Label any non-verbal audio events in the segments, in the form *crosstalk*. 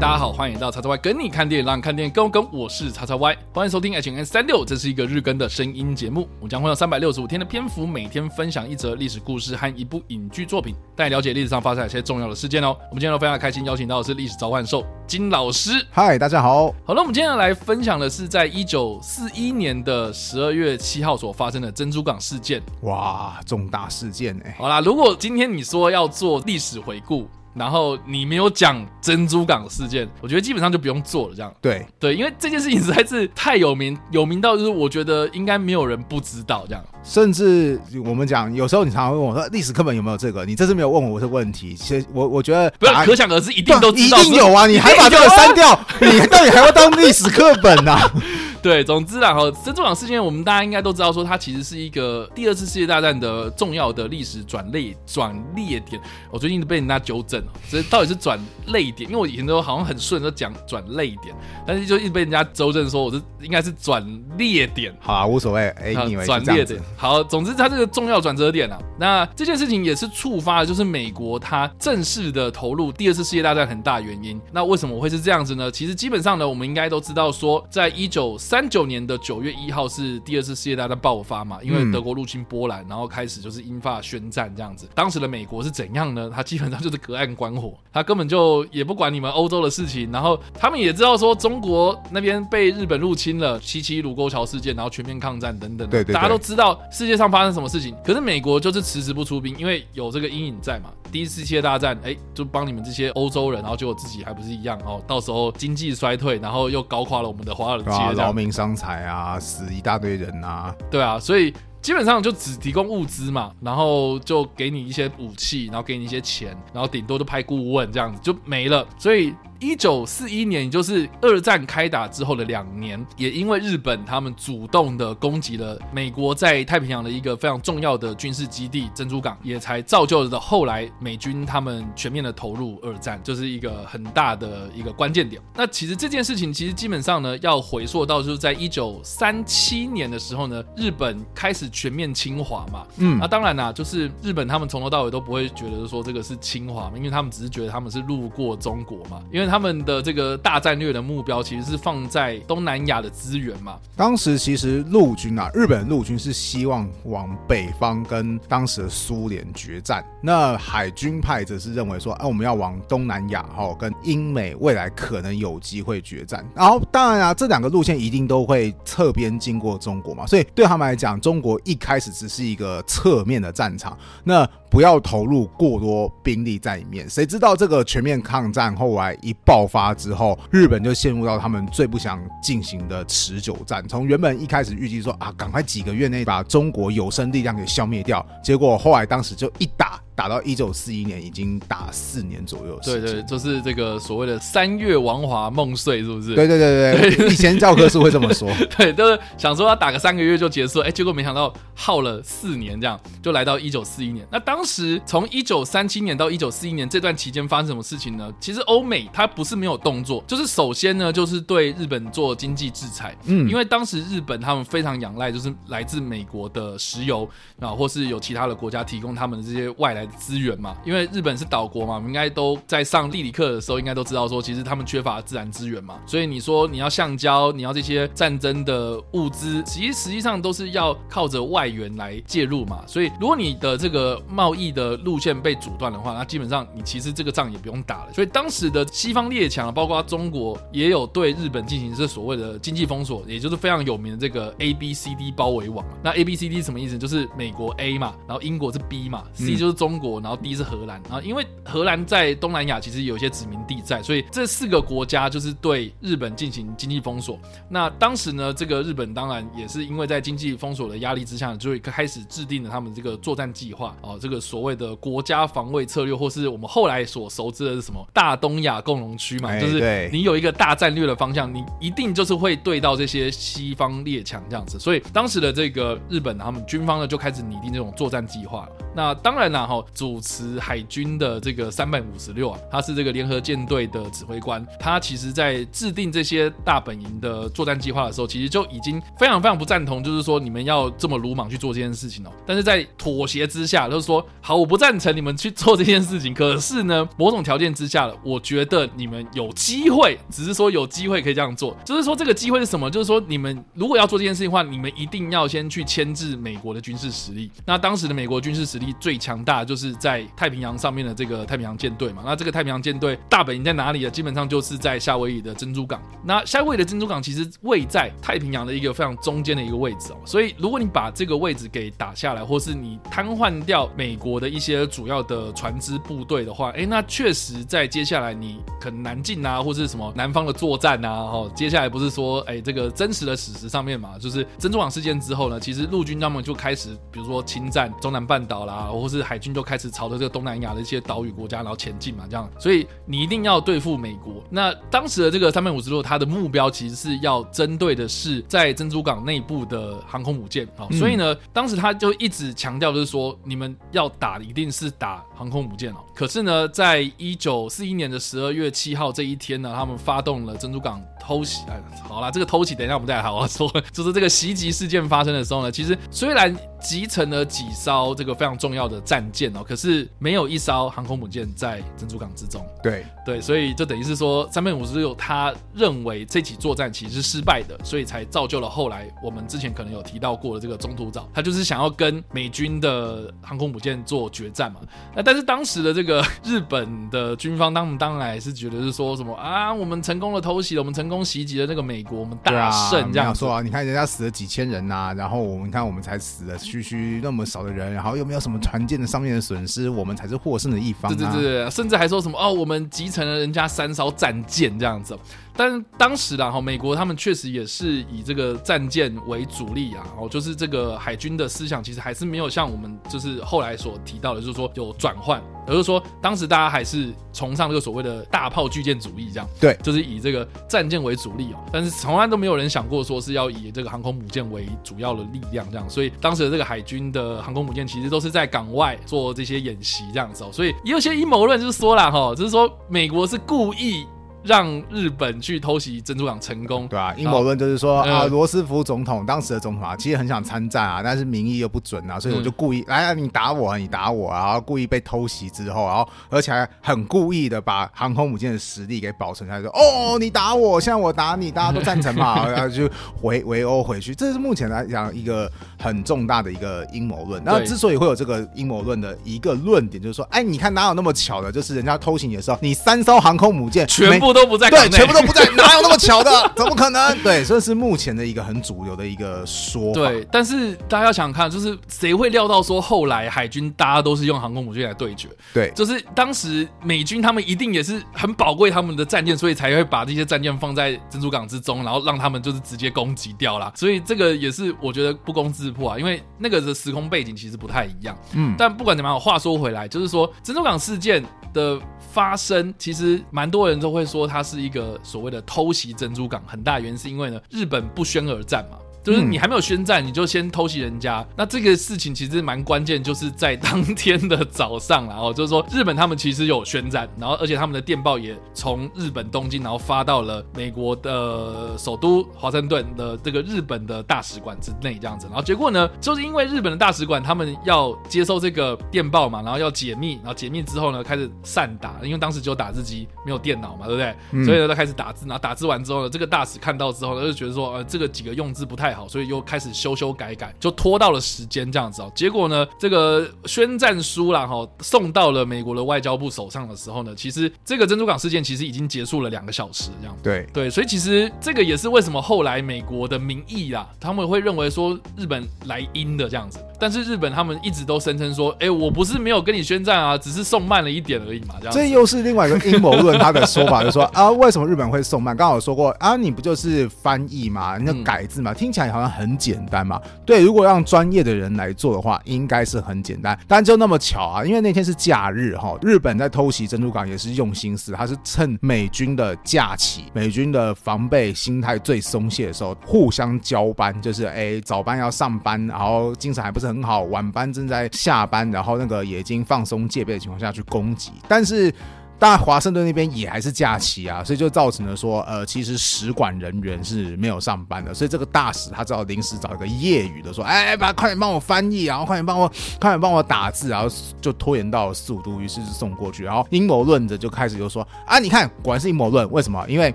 大家好，欢迎到叉叉 Y 跟你看电影，让你看电影更有梗。我是叉叉 Y，欢迎收听 H N 三六，这是一个日更的声音节目。我们将会用三百六十五天的篇幅，每天分享一则历史故事和一部影剧作品，带你了解历史上发生一些重要的事件哦。我们今天都非常开心，邀请到的是历史召唤兽金老师。嗨，大家好。好了，我们今天要来分享的是在一九四一年的十二月七号所发生的珍珠港事件。哇，重大事件哎。好啦，如果今天你说要做历史回顾。然后你没有讲珍珠港事件，我觉得基本上就不用做了。这样对对，因为这件事情实在是太有名，有名到就是我觉得应该没有人不知道这样。甚至我们讲，有时候你常常问我说历史课本有没有这个，你这次没有问我这个问题。其实我我觉得不是可想而知，一定都知道一定有啊！你还把这个删掉，*laughs* 你到底还要当历史课本呐、啊？对，总之啦，哈，珍珠港事件，我们大家应该都知道，说它其实是一个第二次世界大战的重要的历史转类转列点。我最近被人家纠正，这到底是转类点？因为我以前都好像很顺都讲转类点，但是就一直被人家纠正说我是应该是转列点。好啊，无所谓，哎，你以为转列点。好，总之它这个重要转折点啊，那这件事情也是触发了，就是美国它正式的投入第二次世界大战很大原因。那为什么我会是这样子呢？其实基本上呢，我们应该都知道说，在一九三九年的九月一号是第二次世界大战爆发嘛，因为德国入侵波兰，然后开始就是英法宣战这样子。当时的美国是怎样呢？他基本上就是隔岸观火，他根本就也不管你们欧洲的事情，然后他们也知道说中国那边被日本入侵了，七七卢沟桥事件，然后全面抗战等等，对对，大家都知道世界上发生什么事情。可是美国就是迟迟不出兵，因为有这个阴影在嘛。第一次世界大战，哎，就帮你们这些欧洲人，然后结果自己还不是一样哦，到时候经济衰退，然后又搞垮了我们的华尔街，劳民伤财啊，死一大堆人啊，对啊，所以基本上就只提供物资嘛，然后就给你一些武器，然后给你一些钱，然后顶多就派顾问这样子就没了，所以。一九四一年，也就是二战开打之后的两年，也因为日本他们主动的攻击了美国在太平洋的一个非常重要的军事基地珍珠港，也才造就了后来美军他们全面的投入二战，就是一个很大的一个关键点。那其实这件事情其实基本上呢，要回溯到就是在一九三七年的时候呢，日本开始全面侵华嘛。嗯，那当然啦，就是日本他们从头到尾都不会觉得说这个是侵华嘛，因为他们只是觉得他们是路过中国嘛，因为。他们的这个大战略的目标其实是放在东南亚的资源嘛。当时其实陆军啊，日本陆军是希望往北方跟当时的苏联决战。那海军派则是认为说，哎，我们要往东南亚哈，跟英美未来可能有机会决战。然后当然啊，这两个路线一定都会侧边经过中国嘛，所以对他们来讲，中国一开始只是一个侧面的战场。那不要投入过多兵力在里面，谁知道这个全面抗战后来一爆发之后，日本就陷入到他们最不想进行的持久战。从原本一开始预计说啊，赶快几个月内把中国有生力量给消灭掉，结果后来当时就一打。打到一九四一年，已经打四年左右。对对，就是这个所谓的“三月王华梦碎”，是不是？对对对对，以前教科书会这么说。*laughs* 对，就是想说要打个三个月就结束，哎，结果没想到耗了四年，这样就来到一九四一年。那当时从一九三七年到一九四一年这段期间发生什么事情呢？其实欧美它不是没有动作，就是首先呢，就是对日本做经济制裁。嗯，因为当时日本他们非常仰赖就是来自美国的石油啊，或是有其他的国家提供他们的这些外来。资源嘛，因为日本是岛国嘛，我们应该都在上地理课的时候应该都知道说，其实他们缺乏自然资源嘛，所以你说你要橡胶，你要这些战争的物资，其实实际上都是要靠着外援来介入嘛。所以如果你的这个贸易的路线被阻断的话，那基本上你其实这个仗也不用打了。所以当时的西方列强，包括中国，也有对日本进行这所谓的经济封锁，也就是非常有名的这个 A B C D 包围网。那 A B C D 什么意思？就是美国 A 嘛，然后英国是 B 嘛，C 就是中。中国，然后第一是荷兰，然后因为荷兰在东南亚其实有一些殖民地在，所以这四个国家就是对日本进行经济封锁。那当时呢，这个日本当然也是因为在经济封锁的压力之下，就会开始制定了他们这个作战计划哦，这个所谓的国家防卫策略，或是我们后来所熟知的是什么大东亚共荣区嘛，就是你有一个大战略的方向，你一定就是会对到这些西方列强这样子。所以当时的这个日本他们军方呢就开始拟定这种作战计划。那当然了哈。主持海军的这个三百五十六啊，他是这个联合舰队的指挥官，他其实在制定这些大本营的作战计划的时候，其实就已经非常非常不赞同，就是说你们要这么鲁莽去做这件事情哦。但是在妥协之下，就是说好，我不赞成你们去做这件事情，可是呢，某种条件之下，我觉得你们有机会，只是说有机会可以这样做，就是说这个机会是什么？就是说你们如果要做这件事情的话，你们一定要先去牵制美国的军事实力。那当时的美国军事实力最强大，就是在太平洋上面的这个太平洋舰队嘛。那这个太平洋舰队大本营在哪里呢？基本上就是在夏威夷的珍珠港。那夏威夷的珍珠港其实位在太平洋的一个非常中间的一个位置哦。所以如果你把这个位置给打下来，或是你瘫痪掉美国的一些主要的船只部队的话，哎，那确实在接下来你可能南进啊，或是什么南方的作战啊，哈，接下来不是说哎这个真实的史实上面嘛，就是珍珠港事件之后呢，其实陆军他们就开始比如说侵占中南半岛啦，或是海军就开始朝着这个东南亚的一些岛屿国家然后前进嘛，这样，所以你一定要对付美国。那当时的这个三百五十六，它的目标其实是要针对的是在珍珠港内部的航空母舰啊，所以呢，当时他就一直强调就是说，你们要打一定是打航空母舰哦。可是呢，在一九四一年的十二月七号这一天呢，他们发动了珍珠港偷袭。哎，好啦，这个偷袭等一下我们再来好好说。*laughs* 就是这个袭击事件发生的时候呢，其实虽然集成了几艘这个非常重要的战舰哦，可是没有一艘航空母舰在珍珠港之中。对对，所以就等于是说，三百五十六他认为这起作战其实是失败的，所以才造就了后来我们之前可能有提到过的这个中途岛，他就是想要跟美军的航空母舰做决战嘛。那但是当时的这个 *laughs* 日本的军方，他们当然也是觉得是说什么啊，我们成功的偷袭了，我们成功袭击了那个美国，我们大胜这样说啊。你看人家死了几千人呐、啊，然后我们看我们才死了。区区那么少的人，然后又没有什么船舰的上面损失，我们才是获胜的一方、啊。对对对，甚至还说什么哦，我们集成了人家三艘战舰这样子。但当时啦哈，美国他们确实也是以这个战舰为主力啊，哦，就是这个海军的思想其实还是没有像我们就是后来所提到的，就是说有转换，而是说当时大家还是崇尚这个所谓的大炮巨舰主义这样，对，就是以这个战舰为主力哦。但是从来都没有人想过说是要以这个航空母舰为主要的力量这样，所以当时的这个海军的航空母舰其实都是在港外做这些演习这样子哦。所以也有些阴谋论就是说啦哈，就是说美国是故意。让日本去偷袭珍珠港成功，对啊，阴谋论就是说啊，罗斯福总统当时的总统啊，其实很想参战啊，但是民意又不准啊，所以我就故意来啊，你打我，你打我啊，然后故意被偷袭之后，然后而且还很故意的把航空母舰的实力给保存下来，说哦，你打我，现在我打你，大家都赞成嘛，*laughs* 然后就围围殴回去，这是目前来讲一个很重大的一个阴谋论。然后之所以会有这个阴谋论的一个论点，就是说，哎，你看哪有那么巧的，就是人家偷袭你的时候，你三艘航空母舰全部都。都不在，对，全部都不在，*laughs* 哪有那么巧的？怎么可能？对，这是目前的一个很主流的一个说法。对，但是大家要想想看，就是谁会料到说后来海军大家都是用航空母舰来对决？对，就是当时美军他们一定也是很宝贵他们的战舰，所以才会把这些战舰放在珍珠港之中，然后让他们就是直接攻击掉了。所以这个也是我觉得不攻自破啊，因为那个的时空背景其实不太一样。嗯，但不管怎么样，话说回来，就是说珍珠港事件的发生，其实蛮多人都会说说它是一个所谓的偷袭珍珠港，很大原因是因为呢，日本不宣而战嘛。就是你还没有宣战，你就先偷袭人家，那这个事情其实蛮关键，就是在当天的早上，然后就是说日本他们其实有宣战，然后而且他们的电报也从日本东京，然后发到了美国的首都华盛顿的这个日本的大使馆之内这样子，然后结果呢，就是因为日本的大使馆他们要接收这个电报嘛，然后要解密，然后解密之后呢，开始散打，因为当时只有打字机没有电脑嘛，对不对？嗯、所以呢，他开始打字，然后打字完之后呢，这个大使看到之后呢，就觉得说，呃，这个几个用字不太好。好，所以又开始修修改改，就拖到了时间这样子哦。结果呢，这个宣战书啦哈，送到了美国的外交部手上的时候呢，其实这个珍珠港事件其实已经结束了两个小时这样。对对，所以其实这个也是为什么后来美国的民意啦，他们会认为说日本来阴的这样子。但是日本他们一直都声称说，哎，我不是没有跟你宣战啊，只是送慢了一点而已嘛。这样，这又是另外一个阴谋论，他的说法就是说啊，为什么日本会送慢？刚好有说过啊，你不就是翻译嘛，那改字嘛，听起来好像很简单嘛。对，如果让专业的人来做的话，应该是很简单。但就那么巧啊，因为那天是假日哈，日本在偷袭珍珠港也是用心思，他是趁美军的假期、美军的防备心态最松懈的时候，互相交班，就是哎，早班要上班，然后精神还不是。很好，晚班正在下班，然后那个也已经放松戒备的情况下去攻击，但是。当然，华盛顿那边也还是假期啊，所以就造成了说，呃，其实使馆人员是没有上班的，所以这个大使他只好临时找一个业余的说，哎，把快点帮我翻译，然后快点帮我，快点帮我打字，然后就拖延到了四五度，于是就送过去，然后阴谋论者就开始就说，啊，你看，果然是阴谋论，为什么？因为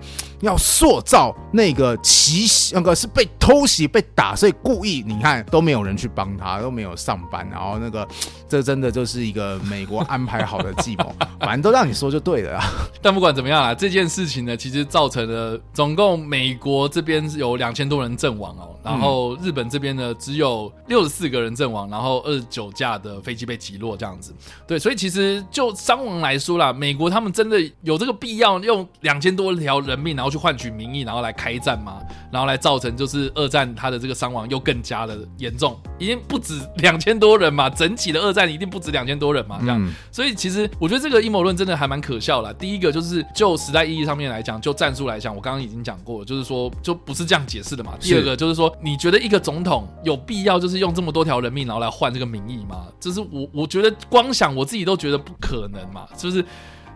要塑造那个奇袭，那个是被偷袭被打，所以故意，你看都没有人去帮他，都没有上班，然后那个这真的就是一个美国安排好的计谋，反正都让你说。就对了啊，但不管怎么样啊，这件事情呢，其实造成了总共美国这边有两千多人阵亡哦，然后日本这边呢只有六十四个人阵亡，然后二十九架的飞机被击落这样子。对，所以其实就伤亡来说啦，美国他们真的有这个必要用两千多条人命，然后去换取民意，然后来开战吗？然后来造成就是二战它的这个伤亡又更加的严重，已经不止两千多人嘛，整体的二战一定不止两千多人嘛，这样。所以其实我觉得这个阴谋论真的还蛮。可笑了。第一个就是就时代意义上面来讲，就战术来讲，我刚刚已经讲过了，就是说就不是这样解释的嘛。第二个就是说，你觉得一个总统有必要就是用这么多条人命，然后来换这个民意吗？就是我我觉得光想我自己都觉得不可能嘛，是不是？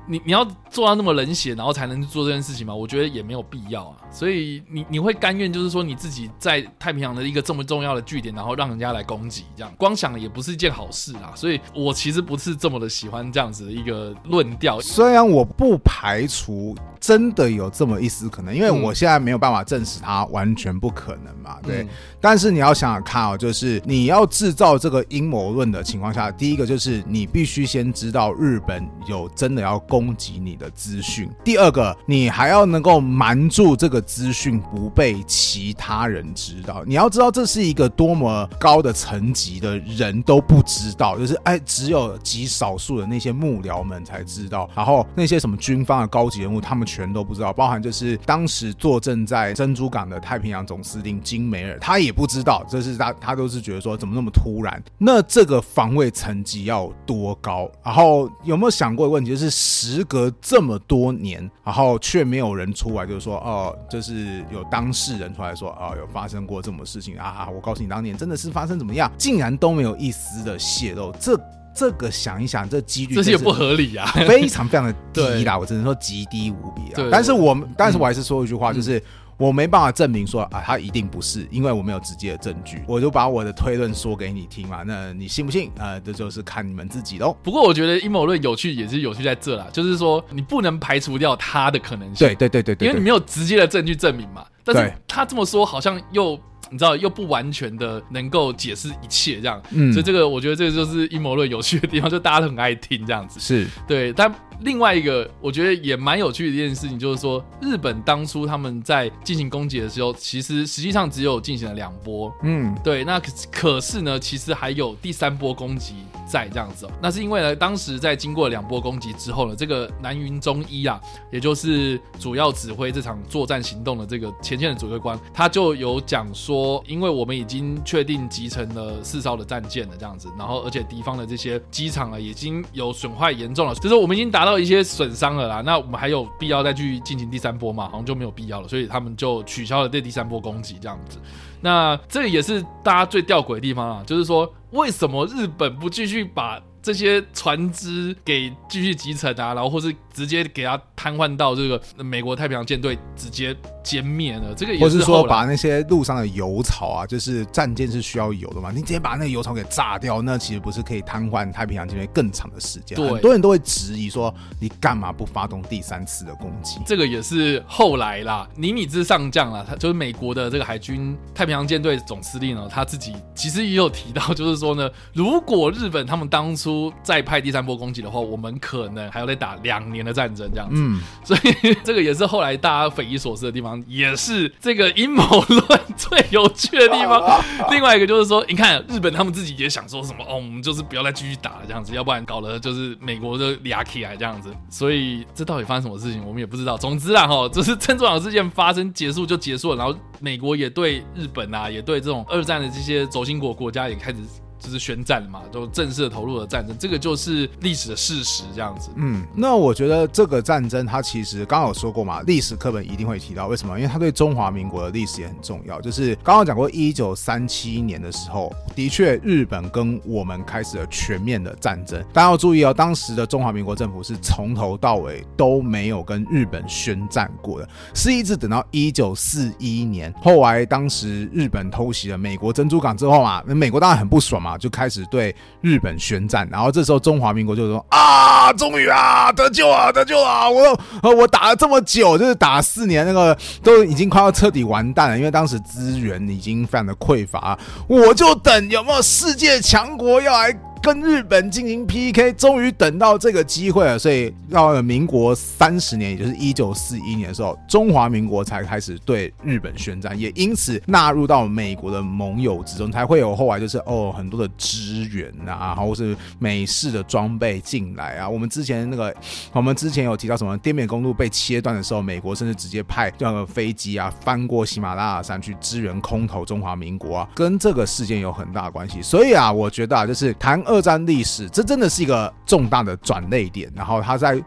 你你要做到那么冷血，然后才能做这件事情吗？我觉得也没有必要啊。所以你你会甘愿就是说你自己在太平洋的一个这么重要的据点，然后让人家来攻击，这样光想也不是一件好事啊。所以我其实不是这么的喜欢这样子的一个论调。虽然我不排除真的有这么一丝可能，因为我现在没有办法证实它完全不可能嘛。对，嗯、但是你要想想看哦，就是你要制造这个阴谋论的情况下，第一个就是你必须先知道日本有真的要攻。攻击你的资讯。第二个，你还要能够瞒住这个资讯不被其他人知道。你要知道，这是一个多么高的层级的人都不知道，就是哎，只有极少数的那些幕僚们才知道。然后那些什么军方的高级人物，他们全都不知道，包含就是当时坐镇在珍珠港的太平洋总司令金梅尔，他也不知道。这是他，他都是觉得说怎么那么突然？那这个防卫层级要多高？然后有没有想过的问题就是？时隔这么多年，然后却没有人出来，就是说，哦，就是有当事人出来说，哦，有发生过这么事情啊！我告诉你，当年真的是发生怎么样，竟然都没有一丝的泄露，*laughs* 这这个想一想，这几率这些不合理啊，非常非常的低啦，我只能说极低无比啊。*laughs* 但是我们，但是我还是说一句话，就是。我没办法证明说啊，他一定不是，因为我没有直接的证据。我就把我的推论说给你听嘛，那你信不信？呃，这就是看你们自己喽。不过我觉得阴谋论有趣也是有趣在这啦，就是说你不能排除掉他的可能性。对对对对对，因为你没有直接的证据证明嘛。但是他这么说好像又。你知道又不完全的能够解释一切这样，嗯，所以这个我觉得这个就是阴谋论有趣的地方，就大家都很爱听这样子，是对。但另外一个我觉得也蛮有趣的一件事情，就是说日本当初他们在进行攻击的时候，其实实际上只有进行了两波，嗯，对。那可可是呢，其实还有第三波攻击在这样子哦。那是因为呢，当时在经过两波攻击之后呢，这个南云中一啊，也就是主要指挥这场作战行动的这个前线的指挥官，他就有讲说。说，因为我们已经确定集成了四艘的战舰了，这样子，然后而且敌方的这些机场啊，已经有损坏严重了，就是我们已经达到一些损伤了啦。那我们还有必要再去进行第三波吗？好像就没有必要了，所以他们就取消了这第三波攻击，这样子。那这也是大家最吊诡的地方啊，就是说，为什么日本不继续把这些船只给继续集成啊，然后或是直接给他瘫痪到这个美国太平洋舰队直接。歼灭了这个，也是说把那些路上的油槽啊，就是战舰是需要油的嘛，你直接把那个油槽给炸掉，那其实不是可以瘫痪太平洋舰队更长的时间？对，很多人都会质疑说，你干嘛不发动第三次的攻击？这个也是后来啦，尼米兹上将啦，他就是美国的这个海军太平洋舰队总司令呢，他自己其实也有提到，就是说呢，*laughs* 如果日本他们当初再派第三波攻击的话，我们可能还要再打两年的战争这样子。嗯，所以 *laughs* 这个也是后来大家匪夷所思的地方。也是这个阴谋论 *laughs* 最有趣的地方。另外一个就是说，你看日本他们自己也想说什么哦，我们就是不要再继续打了这样子，要不然搞得就是美国的俩起来这样子。所以这到底发生什么事情，我们也不知道。总之啊，哈，*laughs* 就是珍珠港事件发生结束就结束了，然后美国也对日本啊，也对这种二战的这些轴心国国家也开始。就是宣战嘛，就正式投入了战争，这个就是历史的事实，这样子。嗯，那我觉得这个战争它其实刚刚有说过嘛，历史课本一定会提到，为什么？因为它对中华民国的历史也很重要。就是刚刚讲过，一九三七年的时候，的确日本跟我们开始了全面的战争。大家要注意哦，当时的中华民国政府是从头到尾都没有跟日本宣战过的，是一直等到一九四一年，后来当时日本偷袭了美国珍珠港之后嘛，那美国当然很不爽嘛，啊就开始对日本宣战。然后这时候中华民国就说啊，终于啊得救啊，得救啊！我我打了这么久，就是打四年，那个都已经快要彻底完蛋了，因为当时资源已经非常的匮乏，我就等有没有世界强国要来。跟日本进行 PK，终于等到这个机会了，所以到了民国三十年，也就是一九四一年的时候，中华民国才开始对日本宣战，也因此纳入到美国的盟友之中，才会有后来就是哦很多的支援啊，然后是美式的装备进来啊。我们之前那个，*laughs* 我们之前有提到什么滇缅公路被切断的时候，美国甚至直接派这个飞机啊翻过喜马拉雅山去支援空投中华民国啊，跟这个事件有很大关系。所以啊，我觉得啊，就是谈二。战历史，这真的是一个重大的转捩点，然后它在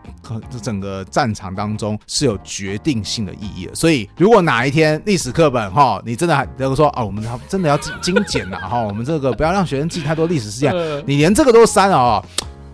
整个战场当中是有决定性的意义的。所以，如果哪一天历史课本哈，你真的还能够说啊，我们真的要精精简了哈，我们这个不要让学生记太多历史事件，*laughs* 你连这个都删了啊。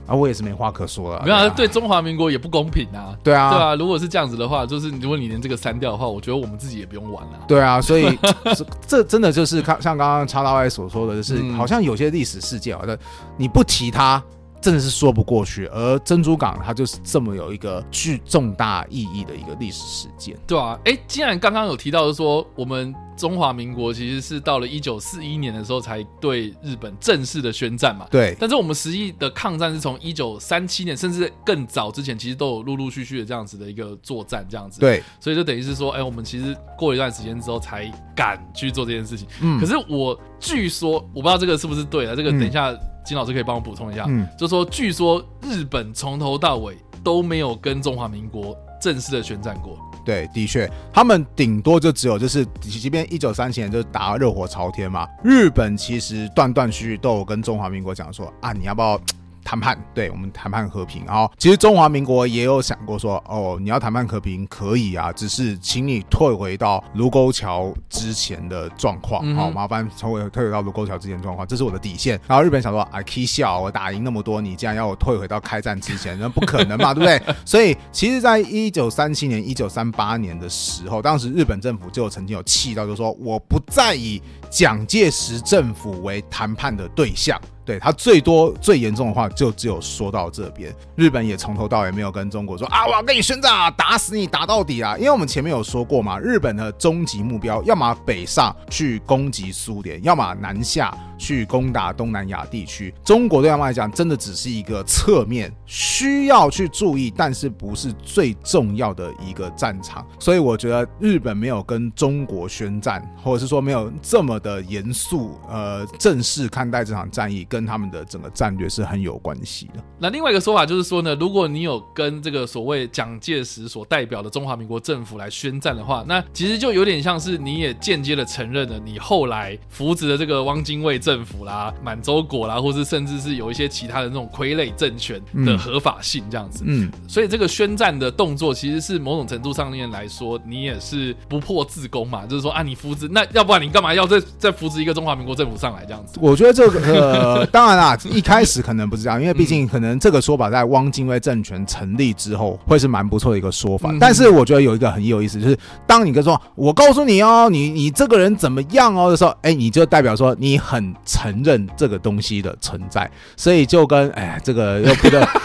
啊，我也是没话可说了。没有，啊对中华民国也不公平啊。对啊，对啊。如果是这样子的话，就是如果你连这个删掉的话，我觉得我们自己也不用玩了。对啊，所以 *laughs* 这真的就是像像刚刚叉大外所说的，就是好像有些历史事件，好像你不提它，真的是说不过去。而珍珠港它就是这么有一个具重大意义的一个历史事件。对啊，哎，既然刚刚有提到说我们。中华民国其实是到了一九四一年的时候才对日本正式的宣战嘛。对。但是我们实际的抗战是从一九三七年甚至更早之前，其实都有陆陆续续的这样子的一个作战这样子。对。所以就等于是说，哎，我们其实过一段时间之后才敢去做这件事情。嗯。可是我据说，我不知道这个是不是对的，这个等一下金老师可以帮我补充一下。嗯。就说据说日本从头到尾都没有跟中华民国正式的宣战过。对，的确，他们顶多就只有就是，即便一九三七年就打热火朝天嘛，日本其实断断续续都有跟中华民国讲说啊，你要不要？谈判，对我们谈判和平。然后，其实中华民国也有想过说，哦，你要谈判和平可以啊，只是请你退回到卢沟桥之前的状况。好、嗯哦，麻烦退回退回到卢沟桥之前状况，这是我的底线。然后日本想说，啊，可笑，我打赢那么多，你竟然要我退回到开战之前，那不可能嘛，对不对？*laughs* 所以，其实，在一九三七年、一九三八年的时候，当时日本政府就曾经有气到，就说我不再以蒋介石政府为谈判的对象。对，他最多最严重的话就只有说到这边，日本也从头到尾没有跟中国说啊，我要跟你宣战啊，打死你打到底啊！因为我们前面有说过嘛，日本的终极目标要么北上去攻击苏联，要么南下去攻打东南亚地区。中国对他们来讲，真的只是一个侧面需要去注意，但是不是最重要的一个战场。所以我觉得日本没有跟中国宣战，或者是说没有这么的严肃呃正式看待这场战役。跟他们的整个战略是很有关系的。那另外一个说法就是说呢，如果你有跟这个所谓蒋介石所代表的中华民国政府来宣战的话，那其实就有点像是你也间接的承认了你后来扶植的这个汪精卫政府啦、满洲国啦，或是甚至是有一些其他的那种傀儡政权的合法性这样子。嗯，所以这个宣战的动作其实是某种程度上面来说，你也是不破自攻嘛，就是说啊，你扶植那要不然你干嘛要再 *laughs* 再扶植一个中华民国政府上来这样子？我觉得这个。呃当然啦，一开始可能不是这样，因为毕竟可能这个说法在汪精卫政权成立之后会是蛮不错的一个说法。但是我觉得有一个很有意思，就是当你跟说“我告诉你哦，你你这个人怎么样哦”的时候，哎，你就代表说你很承认这个东西的存在，所以就跟哎，这个又不得。*laughs*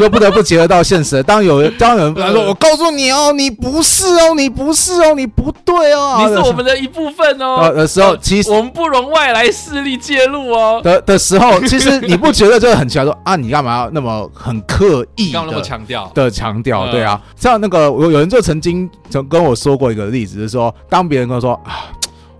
又不得不结合到现实。当有人，当有人他说：“我告诉你哦，你不是哦，你不是哦，你不对哦，你是我们的一部分哦。”的时候，其实我们不容外来势力介入哦。的的时候，其实你不觉得就很奇怪？说 *laughs* 啊，你干嘛要那么很刻意的那么强调的强调？对啊，像那个有有人就曾经曾跟我说过一个例子，就是说，当别人跟我说啊。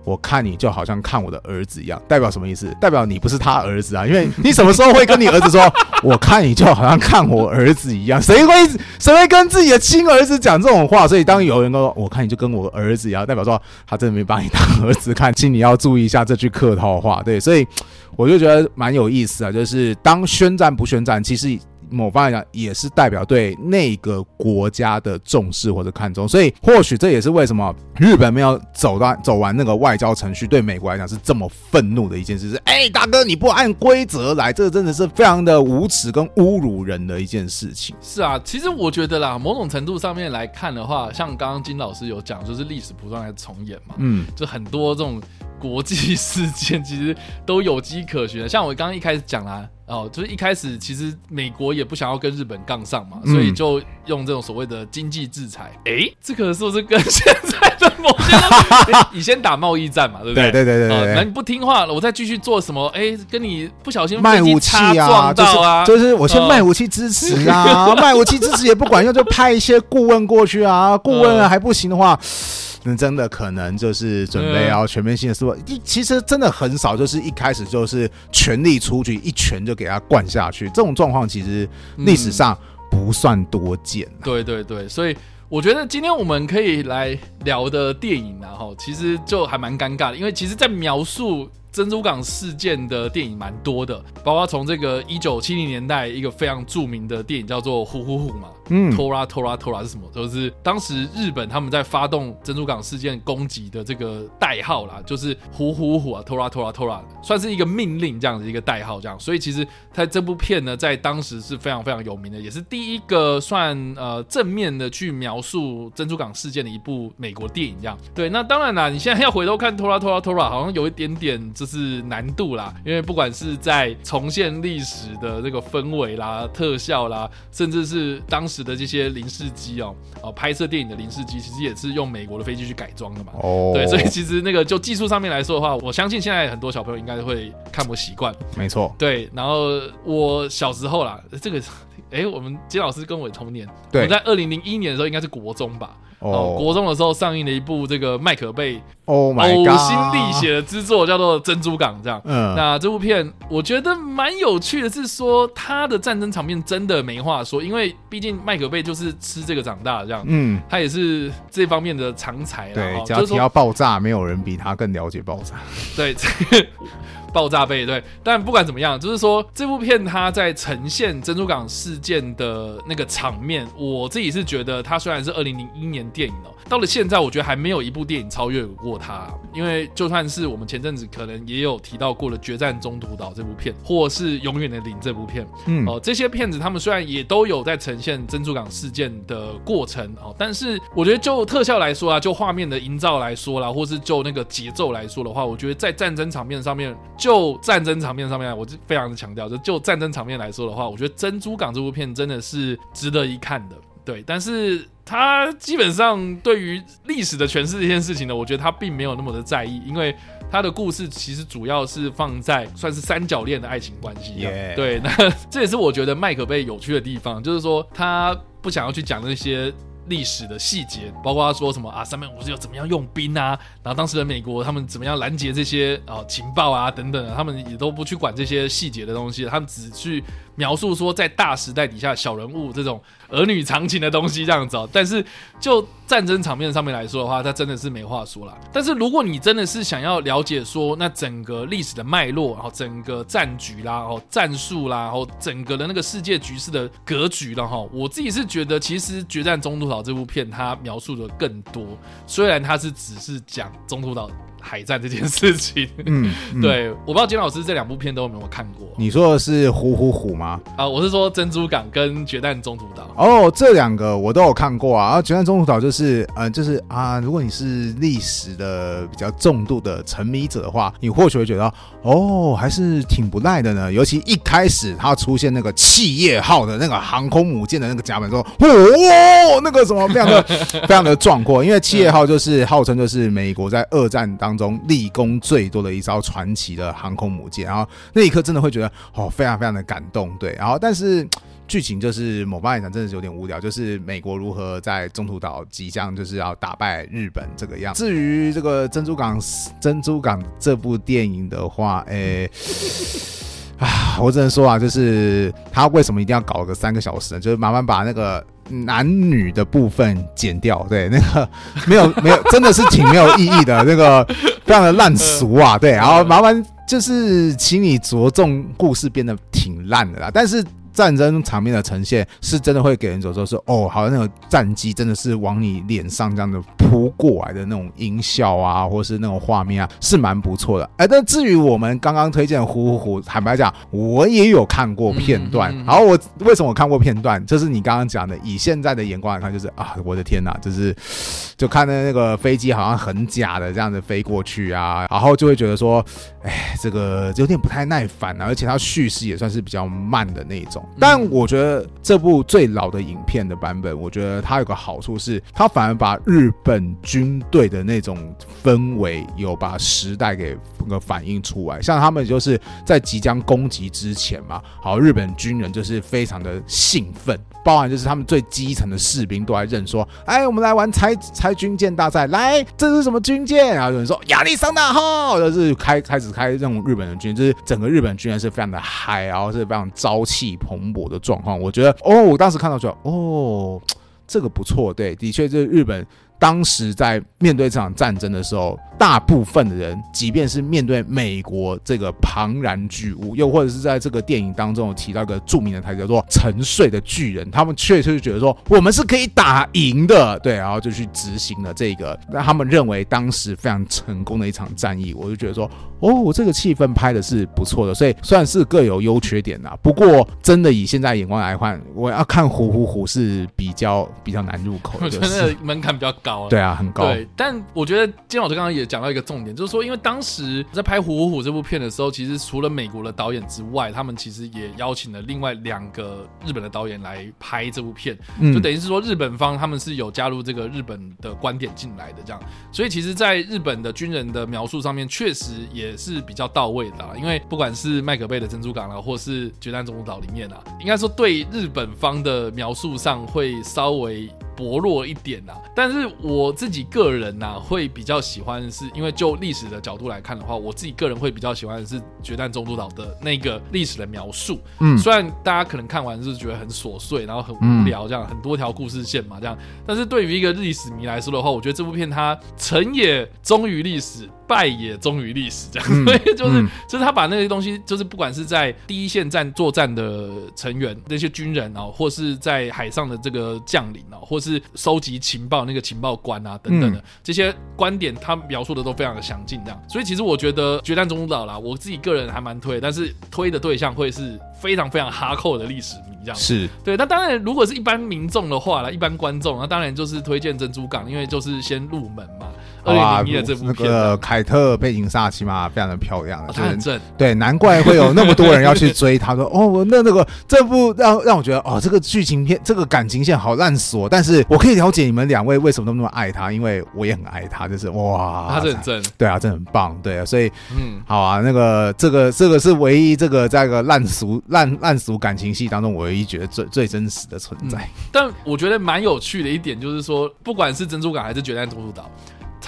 我看你就好像看我的儿子一样，代表什么意思？代表你不是他儿子啊！因为你什么时候会跟你儿子说，*laughs* 我看你就好像看我儿子一样？谁会谁会跟自己的亲儿子讲这种话？所以当有人都说我看你就跟我儿子一样，代表说他真的没把你当儿子看，请你要注意一下这句客套话。对，所以我就觉得蛮有意思啊，就是当宣战不宣战，其实。某方来讲，也是代表对那个国家的重视或者看重，所以或许这也是为什么日本没有走到走完那个外交程序，对美国来讲是这么愤怒的一件事。是，哎，大哥，你不按规则来，这个真的是非常的无耻跟侮辱人的一件事情。是啊，其实我觉得啦，某种程度上面来看的话，像刚刚金老师有讲，就是历史不断在重演嘛，嗯，就很多这种国际事件其实都有迹可循的。像我刚刚一开始讲啦。哦，就是一开始其实美国也不想要跟日本杠上嘛，所以就用这种所谓的经济制裁。哎、嗯，这个是不是跟现在的某些你先 *laughs* 打贸易战嘛，对不对？对对对对对。那、哦、你不听话了，我再继续做什么？哎，跟你不小心卖武器啊，就是，就是我先卖武器支持啊，哦、*laughs* 卖武器支持也不管用，就派一些顾问过去啊，顾问还不行的话。那真的可能就是准备要全面性的说，一其实真的很少，就是一开始就是全力出局，一拳就给他灌下去。这种状况其实历史上不算多见。对对对，所以我觉得今天我们可以来聊的电影，然后其实就还蛮尴尬的，因为其实，在描述。珍珠港事件的电影蛮多的，包括从这个一九七零年代一个非常著名的电影叫做《虎虎虎》嘛，嗯，Tora Tora Tora 是什么？就是当时日本他们在发动珍珠港事件攻击的这个代号啦，就是虎虎虎啊，Tora Tora Tora，算是一个命令这样的一个代号这样。所以其实它这部片呢，在当时是非常非常有名的，也是第一个算呃正面的去描述珍珠港事件的一部美国电影这样。对，那当然啦，你现在要回头看 Tora Tora Tora，好像有一点点。就是难度啦，因为不管是在重现历史的这个氛围啦、特效啦，甚至是当时的这些零式机哦，哦拍摄电影的零式机，其实也是用美国的飞机去改装的嘛。哦，对，所以其实那个就技术上面来说的话，我相信现在很多小朋友应该会看不习惯。没错，对。然后我小时候啦，这个，哎，我们金老师跟我同年，对，我在二零零一年的时候应该是国中吧。哦，国中的时候上映了一部这个麦可贝呕心沥血的之作，叫做《珍珠港》这样。嗯，那这部片我觉得蛮有趣的，是说他的战争场面真的没话说，因为毕竟麦可贝就是吃这个长大的这样。嗯，他也是这方面的常才。对，只要提到爆炸，没有人比他更了解爆炸。对。爆炸背对，但不管怎么样，就是说这部片它在呈现珍珠港事件的那个场面，我自己是觉得它虽然是二零零一年电影哦，到了现在我觉得还没有一部电影超越过它。因为就算是我们前阵子可能也有提到过的《决战中途岛》这部片，或是《永远的零》这部片，嗯，哦，这些片子他们虽然也都有在呈现珍珠港事件的过程哦，但是我觉得就特效来说啊，就画面的营造来说啦，或是就那个节奏来说的话，我觉得在战争场面上面。就战争场面上面，我就非常的强调，就就战争场面来说的话，我觉得《珍珠港》这部片真的是值得一看的。对，但是他基本上对于历史的诠释这件事情呢，我觉得他并没有那么的在意，因为他的故事其实主要是放在算是三角恋的爱情关系。对，*laughs* 那这也是我觉得麦可贝有趣的地方，就是说他不想要去讲那些。历史的细节，包括他说什么啊，三面武士又怎么样用兵啊，然后当时的美国他们怎么样拦截这些啊、哦、情报啊等等，他们也都不去管这些细节的东西，他们只去描述说在大时代底下小人物这种儿女长情的东西这样子哦。但是就战争场面上面来说的话，他真的是没话说了。但是如果你真的是想要了解说那整个历史的脉络，然后整个战局啦，然后战术啦，然后整个的那个世界局势的格局了哈，我自己是觉得其实《决战中途岛》这部片它描述的更多，虽然它是只是讲中途岛。海战这件事情，嗯，嗯对，我不知道金老师这两部片都有没有看过？你说的是《虎虎虎》吗？啊，我是说《珍珠港》跟《决战中途岛》。哦，这两个我都有看过啊。然后《决战中途岛》就是，呃，就是啊，如果你是历史的比较重度的沉迷者的话，你或许会觉得，哦，还是挺不赖的呢。尤其一开始它出现那个企业号的那个航空母舰的那个甲板之后，哦，那个什么，非常的 *laughs* 非常的壮阔，因为企业号就是号称就是美国在二战当。当中立功最多的一艘传奇的航空母舰，然后那一刻真的会觉得哦，非常非常的感动，对。然后但是剧情就是某方面讲，真的是有点无聊，就是美国如何在中途岛即将就是要打败日本这个样。至于这个珍珠港珍珠港这部电影的话，诶，啊，*sighs* 我只能说啊，就是他为什么一定要搞个三个小时呢？就是麻烦把那个。男女的部分剪掉，对，那个 *laughs* 没有没有，真的是挺没有意义的，那个 *laughs* 非常的烂俗啊，对，然后麻烦就是请你着重故事变得挺烂的啦，但是。战争场面的呈现是真的会给人走说是哦，好像那个战机真的是往你脸上这样的扑过来的那种音效啊，或是那种画面啊，是蛮不错的。哎、但至于我们刚刚推荐的《虎虎虎》，坦白讲，我也有看过片段。然后我为什么我看过片段？就是你刚刚讲的，以现在的眼光来看，就是啊，我的天哪，就是就看的那个飞机好像很假的这样子飞过去啊，然后就会觉得说，哎，这个有点不太耐烦啊，而且它叙事也算是比较慢的那种。但我觉得这部最老的影片的版本，我觉得它有个好处是，它反而把日本军队的那种氛围有把时代给那个反映出来。像他们就是在即将攻击之前嘛，好，日本军人就是非常的兴奋，包含就是他们最基层的士兵都来认说，哎，我们来玩拆拆军舰大赛，来，这是什么军舰？然后有人说亚历山大号，就是开开始开这种日本的军，就是整个日本军人是非常的嗨，然后是非常朝气蓬勃的状况，我觉得哦，我当时看到说哦，这个不错，对，的确，这日本当时在面对这场战争的时候。大部分的人，即便是面对美国这个庞然巨物，又或者是在这个电影当中提到一个著名的台词叫做“沉睡的巨人”，他们确实是觉得说我们是可以打赢的，对，然后就去执行了这个，那他们认为当时非常成功的一场战役。我就觉得说，哦，这个气氛拍的是不错的，所以算是各有优缺点啊。不过，真的以现在眼光来看，我要看《虎虎虎》是比较比较难入口的，门槛比较高。对啊，很高。对，但我觉得金老师刚刚也。讲到一个重点，就是说，因为当时在拍《虎虎虎》这部片的时候，其实除了美国的导演之外，他们其实也邀请了另外两个日本的导演来拍这部片，就等于是说日本方他们是有加入这个日本的观点进来的这样，所以其实，在日本的军人的描述上面，确实也是比较到位的啦。因为不管是麦可贝的珍珠港啦，或是决战中途岛里面啊，应该说对日本方的描述上会稍微。薄弱一点呐、啊，但是我自己个人呐、啊，会比较喜欢是，因为就历史的角度来看的话，我自己个人会比较喜欢的是《决战中途岛》的那个历史的描述。嗯，虽然大家可能看完是觉得很琐碎，然后很无聊，这样很多条故事线嘛，这样，但是对于一个历史迷来说的话，我觉得这部片它成也忠于历史。败也忠于历史，这样，*laughs* 所以就是就是他把那些东西，就是不管是在第一线战作战的成员那些军人啊，或是在海上的这个将领啊，或是收集情报那个情报官啊等等的这些观点，他描述的都非常的详尽，这样。所以其实我觉得《决战中途岛》啦，我自己个人还蛮推，但是推的对象会是非常非常哈扣的历史迷，这样。是对。那当然，如果是一般民众的话啦，一般观众，那当然就是推荐《珍珠港》，因为就是先入门嘛。二零零一的这部片，那个凯特贝金萨起码非常的漂亮，他很正，对，难怪会有那么多人要去追。他 *laughs* 说：“哦，那那个这部让让我觉得，哦，这个剧情片，这个感情线好烂俗。但是我可以了解你们两位为什么那么爱他，因为我也很爱他，就是哇，他是很正，对啊，真的很棒，对啊，所以嗯，好啊，那个这个这个是唯一这个在一个烂俗烂烂俗感情戏当中，我唯一觉得最最真实的存在。嗯、但我觉得蛮有趣的一点就是说，不管是珍珠港还是决战中途岛。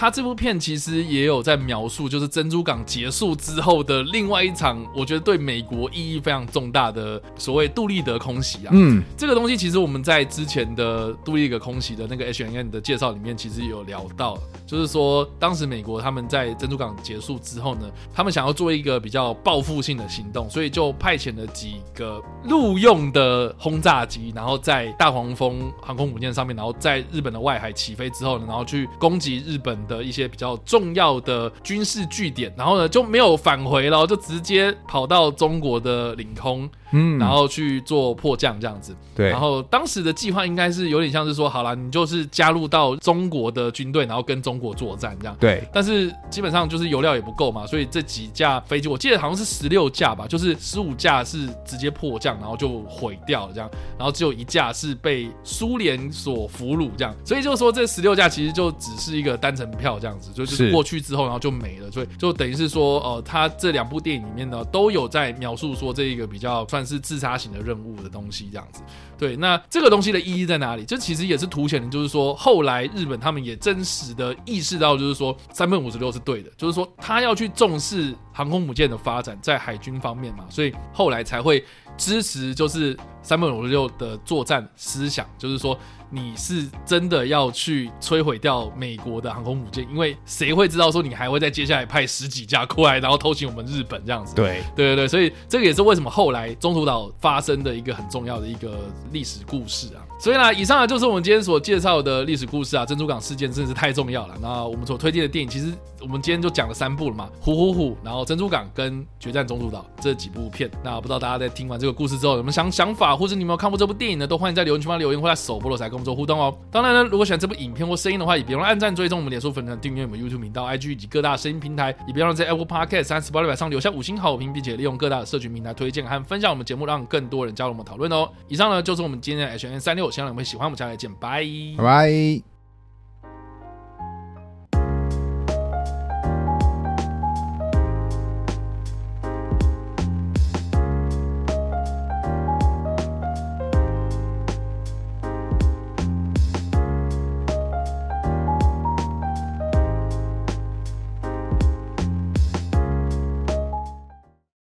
他这部片其实也有在描述，就是珍珠港结束之后的另外一场，我觉得对美国意义非常重大的所谓杜立德空袭啊。嗯，这个东西其实我们在之前的杜立德空袭的那个 H N N 的介绍里面，其实有聊到，就是说当时美国他们在珍珠港结束之后呢，他们想要做一个比较报复性的行动，所以就派遣了几个陆用的轰炸机，然后在大黄蜂航空母舰上面，然后在日本的外海起飞之后呢，然后去攻击日本。的一些比较重要的军事据点，然后呢就没有返回了，就直接跑到中国的领空。嗯，然后去做迫降这样子，对。然后当时的计划应该是有点像是说，好了，你就是加入到中国的军队，然后跟中国作战这样。对。但是基本上就是油料也不够嘛，所以这几架飞机，我记得好像是十六架吧，就是十五架是直接迫降，然后就毁掉了这样，然后只有一架是被苏联所俘虏这样。所以就是说这十六架其实就只是一个单程票这样子，就是过去之后然后就没了，所以就等于是说，呃，他这两部电影里面呢都有在描述说这一个比较算。是自杀型的任务的东西，这样子。对，那这个东西的意义在哪里？这其实也是凸显的，就是说后来日本他们也真实的意识到，就是说三分五十六是对的，就是说他要去重视航空母舰的发展，在海军方面嘛，所以后来才会支持就是三本五十六的作战思想，就是说。你是真的要去摧毁掉美国的航空母舰？因为谁会知道说你还会在接下来派十几架过来，然后偷袭我们日本这样子？对对对对，所以这个也是为什么后来中途岛发生的一个很重要的一个历史故事啊。所以呢，以上呢就是我们今天所介绍的历史故事啊。珍珠港事件真的是太重要了。那我们所推荐的电影，其实我们今天就讲了三部了嘛，《虎虎虎》，然后《珍珠港》跟《决战中途岛》这几部片。那不知道大家在听完这个故事之后有什么想想法，或者你们有看过这部电影呢？都欢迎在留言区帮留言，或在首播的时候跟我们做互动哦。当然呢，如果喜欢这部影片或声音的话，也别忘了按赞、追踪我们脸书粉团、订阅我们 YouTube 频道、IG 以及各大声音平台，也别忘了在 Apple Podcast 三十八六百上留下五星好评，并且利用各大社群平台推荐和分享我们节目，让更多人加入我们讨论哦。以上呢就是我们今天的 H N 三六，希望你们会喜欢我们家。再见，拜拜。